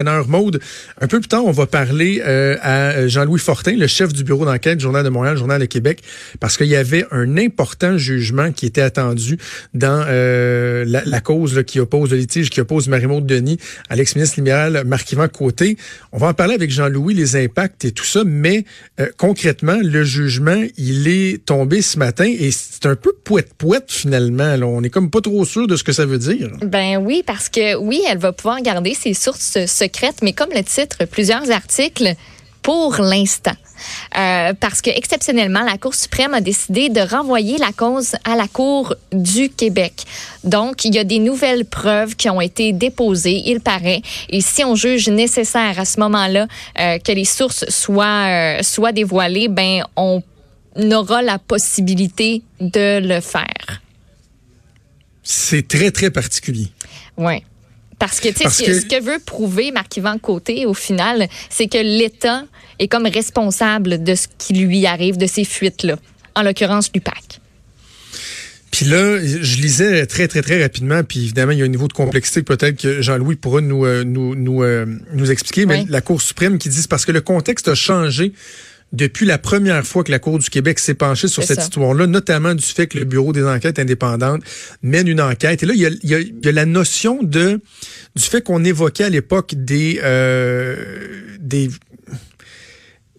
Maude. Un peu plus tard, on va parler euh, à Jean-Louis Fortin, le chef du bureau d'enquête Journal de Montréal, Journal de Québec, parce qu'il y avait un important jugement qui était attendu dans euh, la, cause qui oppose le litige qui oppose Marie-Maude Denis à l'ex-ministre libéral Marc-Yvan Côté. On va en parler avec Jean-Louis, les impacts et tout ça, mais euh, concrètement, le jugement, il est tombé ce matin et c'est un peu poète-poète finalement. Là. On est comme pas trop sûr de ce que ça veut dire. Ben oui, parce que oui, elle va pouvoir garder ses sources mais comme le titre plusieurs articles, pour l'instant. Euh, parce que exceptionnellement, la Cour suprême a décidé de renvoyer la cause à la Cour du Québec. Donc, il y a des nouvelles preuves qui ont été déposées, il paraît. Et si on juge nécessaire à ce moment-là euh, que les sources soient, euh, soient dévoilées, ben on aura la possibilité de le faire. C'est très, très particulier. Oui. Parce que, tu sais, ce que veut prouver Marc-Yvan Côté, au final, c'est que l'État est comme responsable de ce qui lui arrive, de ces fuites-là. En l'occurrence, l'UPAC. Puis là, je lisais très, très, très rapidement, puis évidemment, il y a un niveau de complexité peut-être que Jean-Louis pourra nous, euh, nous, nous, euh, nous expliquer, mais la Cour suprême qui dit c'est parce que le contexte a changé depuis la première fois que la Cour du Québec s'est penchée sur cette histoire-là, notamment du fait que le Bureau des enquêtes indépendantes mène une enquête. Et là, il y a, il y a, la notion de du fait qu'on évoquait à l'époque des, euh, des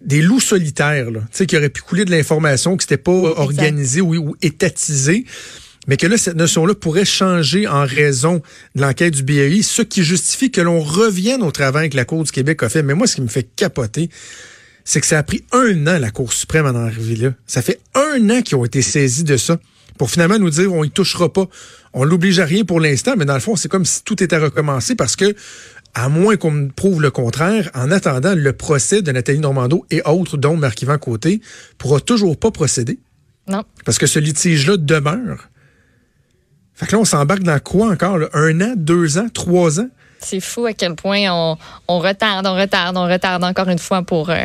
des loups solitaires, là, qui auraient pu couler de l'information, qui n'était pas organisé ou, ou étatisé mais que là, cette notion-là pourrait changer en raison de l'enquête du BAI, ce qui justifie que l'on revienne au travail que la Cour du Québec a fait. Mais moi, ce qui me fait capoter, c'est que ça a pris un an, la Cour suprême, à en arriver là. Ça fait un an qu'ils ont été saisis de ça pour finalement nous dire on y touchera pas. On l'oblige à rien pour l'instant, mais dans le fond, c'est comme si tout était recommencé parce que, à moins qu'on me prouve le contraire, en attendant, le procès de Nathalie Normando et autres, dont Marc-Yvan Côté, pourra toujours pas procéder. Non. Parce que ce litige-là demeure. Fait que là, on s'embarque dans quoi encore? Un an, deux ans, trois ans? C'est fou à quel point on, on, retarde, on retarde, on retarde encore une fois pour, euh,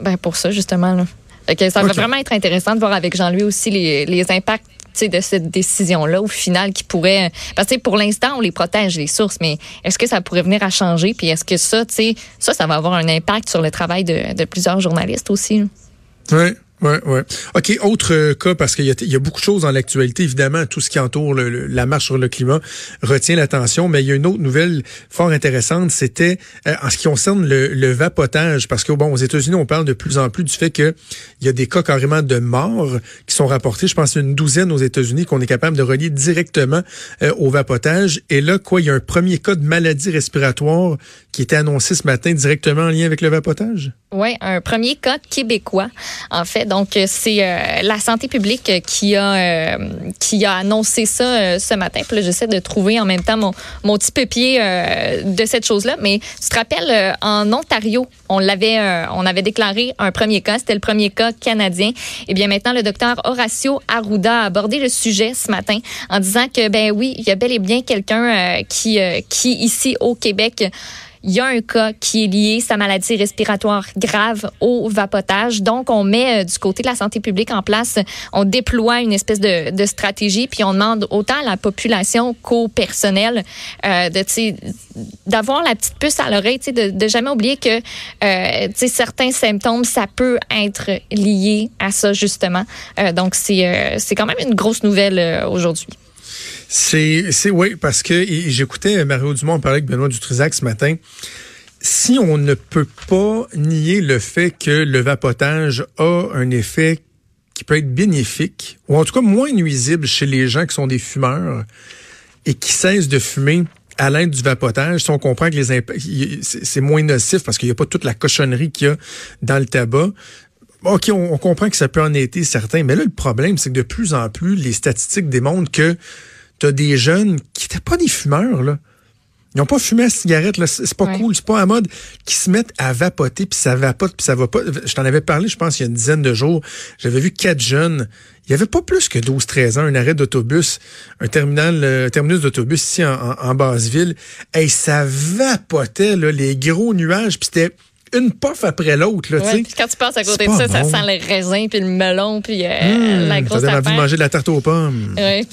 ben pour ça, justement. Là. ça va vraiment être intéressant de voir avec Jean-Louis aussi les, les impacts de cette décision-là, au final, qui pourrait... Parce que pour l'instant, on les protège, les sources, mais est-ce que ça pourrait venir à changer? Puis est-ce que ça, tu sais, ça, ça va avoir un impact sur le travail de, de plusieurs journalistes aussi? Oui. Ouais, ouais. OK, autre euh, cas, parce qu'il y, y, a beaucoup de choses dans l'actualité, évidemment, tout ce qui entoure le, la marche sur le climat retient l'attention, mais il y a une autre nouvelle fort intéressante, c'était euh, en ce qui concerne le, le, vapotage, parce que, bon, aux États-Unis, on parle de plus en plus du fait qu'il y a des cas carrément de morts qui sont rapportés, je pense une douzaine aux États-Unis qu'on est capable de relier directement euh, au vapotage, et là, quoi, il y a un premier cas de maladie respiratoire qui était annoncé ce matin directement en lien avec le vapotage? Oui, un premier cas québécois, en fait. Donc, euh, c'est euh, la santé publique qui a euh, qui a annoncé ça ce matin. Puis là, j'essaie de trouver en même temps mon, mon petit papier de cette chose-là. Mais tu te rappelles, en Ontario, on l'avait on avait déclaré un premier cas. C'était le premier cas canadien. Et eh bien maintenant, le docteur Horacio Arruda a abordé le sujet ce matin en disant que, ben oui, il y a bel et bien quelqu'un qui, qui, ici au Québec, il y a un cas qui est lié, sa maladie respiratoire grave, au vapotage. Donc, on met euh, du côté de la santé publique en place, on déploie une espèce de, stratégie, puis on demande autant à la population qu'au personnel euh, d'avoir la petite puce à l'oreille, de, de jamais oublier que euh, certains symptômes, ça peut être lié à ça, justement. Euh, donc, c'est, euh, c'est quand même une grosse nouvelle aujourd'hui. C'est, c'est oui, parce que j'écoutais Mario Dumont parler avec Benoît Dutrisac ce matin. Si on ne peut pas nier le fait que le vapotage a un effet qui peut être bénéfique, ou en tout cas moins nuisible chez les gens qui sont des fumeurs et qui cessent de fumer à l'aide du vapotage, si on comprend que les c'est moins nocif parce qu'il n'y a pas toute la cochonnerie qu'il y a dans le tabac, OK, on, on, comprend que ça peut en être certain, mais là, le problème, c'est que de plus en plus, les statistiques démontrent que t'as des jeunes qui n'étaient pas des fumeurs, là. Ils n'ont pas fumé à cigarette, là. C'est pas cool, c'est pas à mode. Qui se mettent à vapoter, puis ça vapote, puis ça va pas. Je t'en avais parlé, je pense, il y a une dizaine de jours. J'avais vu quatre jeunes. Il y avait pas plus que 12-13 ans, un arrêt d'autobus, un terminal, euh, terminus d'autobus ici en, en, Basse-Ville. Et ça vapotait, là, les gros nuages, puis c'était une puff après l'autre. Là, ouais, quand tu passes à côté de ça, ça sent le raisin, puis le melon, puis euh, mmh, la grosse ça envie de manger de la tarte aux pommes. Ouais,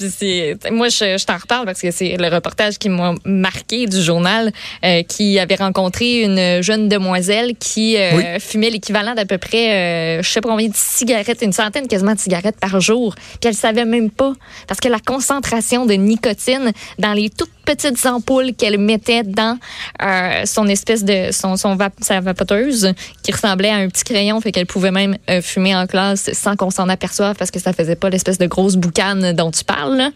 moi, je, je t'en reparle parce que c'est le reportage qui m'a marqué du journal euh, qui avait rencontré une jeune demoiselle qui euh, fumait l'équivalent d'à peu près, euh, je sais pas combien de cigarettes, une centaine quasiment de cigarettes par jour. Puis elle savait même pas parce que la concentration de nicotine dans les toutes petites ampoules qu'elle mettait dans euh, son espèce de son, son sa vapoteuse qui ressemblait à un petit crayon, fait qu'elle pouvait même euh, fumer en classe sans qu'on s'en aperçoive parce que ça faisait pas l'espèce de grosse boucane dont tu parles.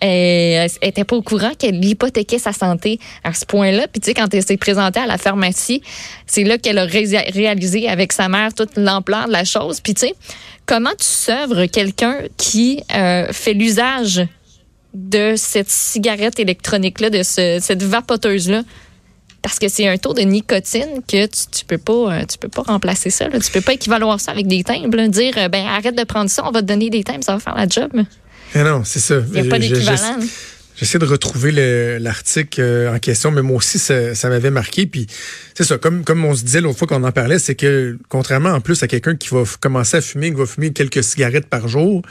Et elle était pas au courant qu'elle hypothéquait sa santé à ce point-là. Puis tu sais, quand elle s'est présentée à la pharmacie, c'est là qu'elle a réalisé avec sa mère toute l'ampleur de la chose. Puis tu sais, comment tu sèvres quelqu'un qui euh, fait l'usage de cette cigarette électronique-là, de cette vapoteuse-là. Parce que c'est un taux de nicotine que tu, tu peux pas euh, tu peux pas remplacer ça. Là. Tu peux pas équivaloir ça avec des timbres. Dire euh, ben arrête de prendre ça, on va te donner des timbres, ça va faire la job. Non, c'est ça. Il n'y a pas d'équivalent. J'essaie de retrouver l'article euh, en question, mais moi aussi, ça, ça m'avait marqué. Puis c'est ça, comme, comme on se disait l'autre fois qu'on en parlait, c'est que contrairement en plus à quelqu'un qui va commencer à fumer, qui va fumer quelques cigarettes par jour,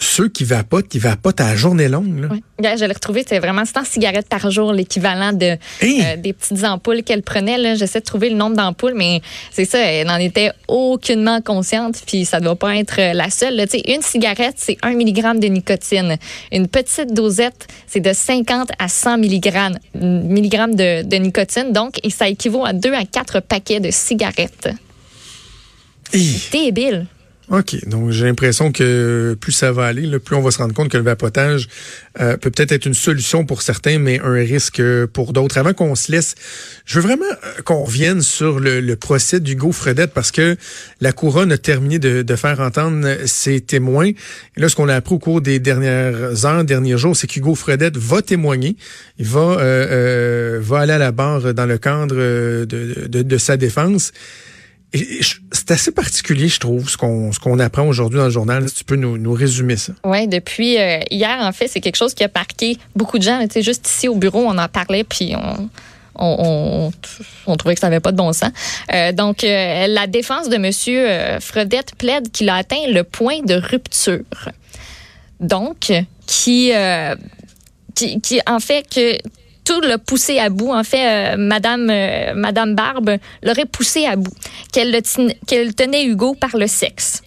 ceux qui vapotent, qui vapotent à la journée longue. Là. Oui. je l'ai retrouvé, c'était vraiment 100 cigarettes par jour, l'équivalent de euh, des petites ampoules qu'elle prenait. J'essaie de trouver le nombre d'ampoules, mais c'est ça, elle n'en était aucunement consciente, puis ça ne doit pas être euh, la seule. Là. Une cigarette, c'est 1 mg de nicotine. Une petite dosette, c'est de 50 à 100 mg, de, de nicotine. Donc, ça équivaut à 2 à 4 paquets de cigarettes. C'est débile. OK. Donc, j'ai l'impression que plus ça va aller, plus on va se rendre compte que le vapotage euh, peut peut-être être une solution pour certains, mais un risque pour d'autres. Avant qu'on se laisse, je veux vraiment euh, qu'on revienne sur le, procès d'Hugo Fredette parce que la couronne a terminé de, faire entendre ses témoins. Et là, ce qu'on a appris au cours des dernières heures, derniers jours, c'est qu'Hugo Fredette va témoigner. Il va, euh, va aller à la barre dans le cadre de, de sa défense c'est assez particulier, je trouve, ce qu'on qu'on apprend aujourd'hui dans le journal. Si tu peux nous, nous résumer ça. Oui, depuis euh, hier, en fait, c'est quelque chose qui a marqué beaucoup de gens. Tu sais, juste ici au bureau, on en parlait, puis on, on, on, trouvait que ça n'avait pas de bon sens. Euh, donc, euh, la défense de M. Fredette plaide qu'il a atteint le point de rupture. Donc, qui, qui, qui en fait que tout l'a poussé à bout. En fait, euh, Madame, euh, Madame Barbe l'aurait poussé à bout. Qu'elle tenait Hugo par le sexe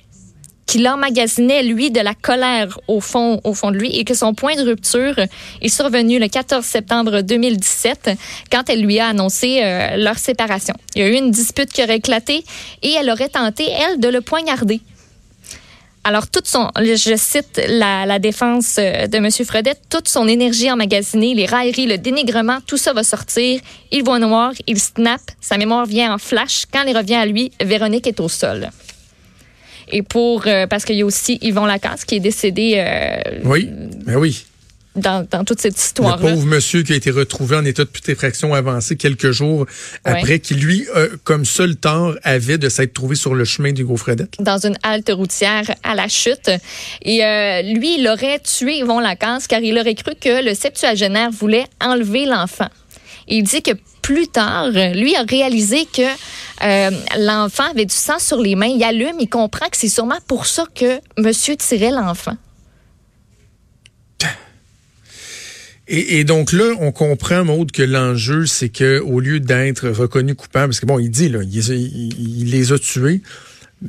qu'il emmagasinait, lui, de la colère au fond, au fond de lui et que son point de rupture est survenu le 14 septembre 2017 quand elle lui a annoncé euh, leur séparation. Il y a eu une dispute qui aurait éclaté et elle aurait tenté, elle, de le poignarder. Alors, toute son, je cite la, défense euh, de M. Fredette, toute son énergie emmagasinée, les railleries, le dénigrement, tout ça va sortir. Il voit noir, il snap, sa mémoire vient en flash. Quand il revient à lui, Véronique est au sol. Et pour, euh, parce qu'il y a aussi Yvon Lacasse qui est décédé. Euh, oui, ben oui dans, dans toute cette histoire-là. Le pauvre monsieur qui a été retrouvé en état de putréfaction avancée quelques jours après, qui lui, euh, comme seul tort, avait de s'être trouvé sur le chemin du Fredette. Dans une halte routière à la chute. Et euh, lui, il aurait tué Yvon Lacasse car il aurait cru que le septuagénaire voulait enlever l'enfant. Il dit que plus tard, lui a réalisé que euh, l'enfant avait du sang sur les mains. Il allume, il comprend que c'est sûrement pour ça que monsieur tirait l'enfant. Et, donc là, on comprend, Maude, que l'enjeu, c'est que au lieu d'être reconnu coupable, parce que bon, il dit, là, il, les a tués,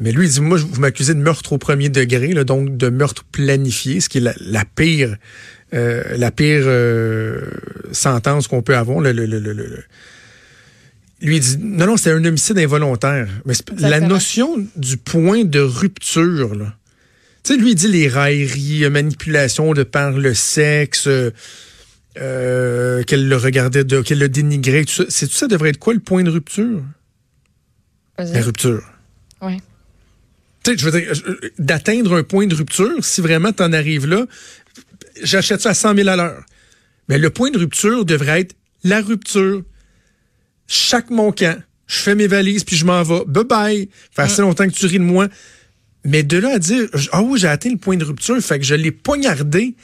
mais lui, il dit, moi, vous m'accusez de meurtre au premier degré, là, donc de meurtre planifié, ce qui est la, pire, euh, la pire euh, sentence qu'on peut avoir. Le, le, le, lui, il dit, non, non, c'est un homicide involontaire. Mais la notion du point de rupture, là, tu sais, lui, il dit les railleries, manipulation de par le sexe, euh, qu'elle le regardait, qu'elle le dénigrait. Tout ça. C'est tout ça devrait être quoi le point de rupture? La rupture. Oui. Tu sais, je veux dire, d'atteindre un point de rupture, si vraiment tu en arrives là, j'achète ça à 100 000 à l'heure. Mais le point de rupture devrait être la rupture. Chaque mon camp. Je fais mes valises puis je m'en vais. Bye bye. Fait assez mm. longtemps que tu ris de moi. Mais de là à dire, ah oui, j'ai atteint le point de rupture, fait que je l'ai poignardé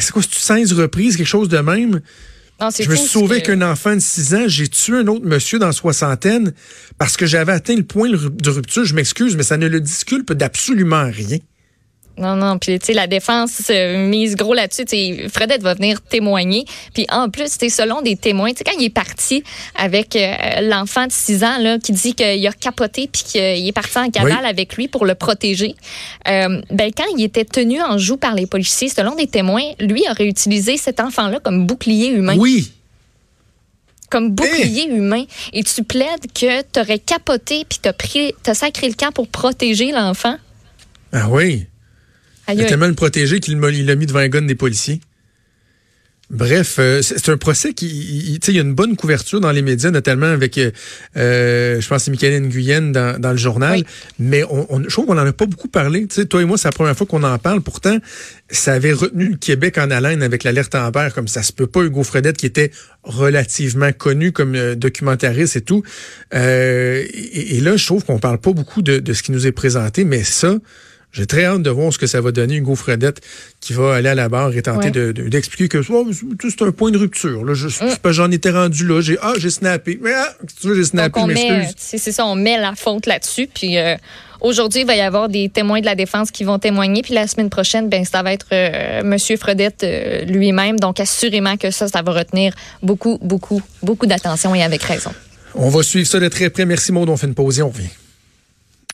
c'est quoi, 16 reprises, quelque chose de même? je me suis sauvé qu'un enfant de 6 ans. J'ai tué un autre monsieur dans la soixantaine parce que j'avais atteint le point de rupture. Je m'excuse, mais ça ne le disculpe d'absolument rien. Non, non. Puis, tu sais, la défense euh, mise gros là-dessus. Fredette va venir témoigner. Puis, en plus, tu selon des témoins, tu sais, quand il est parti avec euh, l'enfant de 6 ans, là, qui dit qu'il a capoté puis qu'il est parti en cavale avec lui pour le protéger, euh, ben, quand il était tenu en joue par les policiers, selon des témoins, lui aurait utilisé cet enfant-là comme bouclier humain. Oui comme bouclier eh! humain et tu plaides que tu aurais capoté puis tu as sacré le camp pour protéger l'enfant? Ah oui. Il a tellement le protégé qu'il l'a mis devant un gun des policiers. Bref, euh, c'est un procès qui, il, y a une bonne couverture dans les médias, notamment avec, euh, euh, je pense, Michael Nguyen dans, dans le journal. Mais on, on, je trouve qu'on n'en a pas beaucoup parlé. sais, toi et moi, c'est la première fois qu'on en parle. Pourtant, ça avait retenu le Québec en haleine avec l'alerte Amber, comme ça se peut pas. Hugo Fredette, qui était relativement connu comme documentariste et tout. Et, et, là, je trouve qu'on parle pas beaucoup de, de ce qui nous est présenté, mais ça. J'ai très hâte de voir ce que ça va donner Hugo Fredette qui va aller à la barre et tenter d'expliquer que oh, c'est un point de rupture. Là, je, mm. j'en étais rendu là. J'ai ah j'ai snappé. Mais ah, j'ai snappé. C'est ça, on met la faute là-dessus. Puis euh, aujourd'hui, il va y avoir des témoins de la défense qui vont témoigner. Puis la semaine prochaine, ben ça va être euh, Monsieur Fredette euh, lui-même. Donc assurément que ça, ça va retenir beaucoup, beaucoup, beaucoup d'attention et avec raison. On va suivre ça de très près. Merci Maud. On fait une pause et on revient.